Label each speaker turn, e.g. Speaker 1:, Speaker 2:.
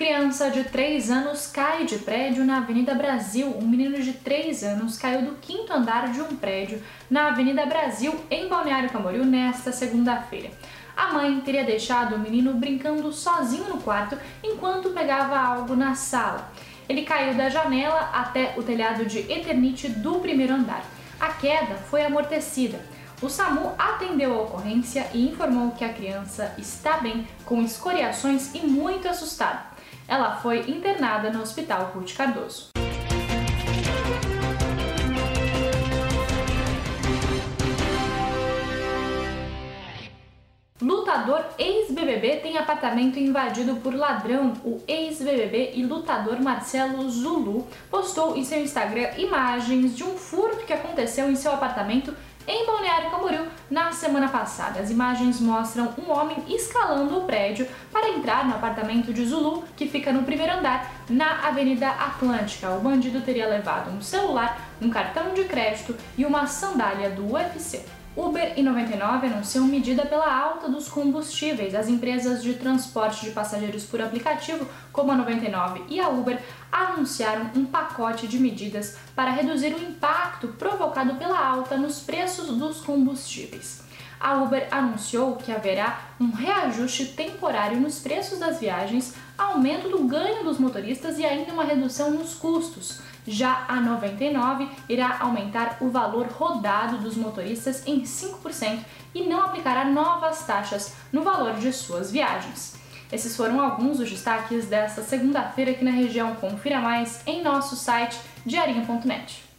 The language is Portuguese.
Speaker 1: Criança de 3 anos cai de prédio na Avenida Brasil. Um menino de 3 anos caiu do quinto andar de um prédio na Avenida Brasil, em Balneário Camboriú, nesta segunda-feira. A mãe teria deixado o menino brincando sozinho no quarto enquanto pegava algo na sala. Ele caiu da janela até o telhado de Eternite do primeiro andar. A queda foi amortecida. O SAMU atendeu a ocorrência e informou que a criança está bem, com escoriações e muito assustada. Ela foi internada no Hospital Ruth Cardoso. Lutador ex-BBB tem apartamento invadido por ladrão. O ex-BBB e lutador Marcelo Zulu postou em seu Instagram imagens de um furto que aconteceu em seu apartamento em Balneário Camboriú na semana passada. As imagens mostram um homem escalando o prédio para entrar no apartamento de Zulu, que fica no primeiro andar, na Avenida Atlântica. O bandido teria levado um celular, um cartão de crédito e uma sandália do UFC. Uber e 99 anunciam medida pela alta dos combustíveis. As empresas de transporte de passageiros por aplicativo, como a 99 e a Uber, anunciaram um pacote de medidas para reduzir o impacto provocado pela alta nos preços dos combustíveis. A Uber anunciou que haverá um reajuste temporário nos preços das viagens, aumento do ganho dos motoristas e ainda uma redução nos custos. Já a 99 irá aumentar o valor rodado dos motoristas em 5% e não aplicará novas taxas no valor de suas viagens. Esses foram alguns dos destaques desta segunda-feira aqui na região. Confira mais em nosso site diarinho.net.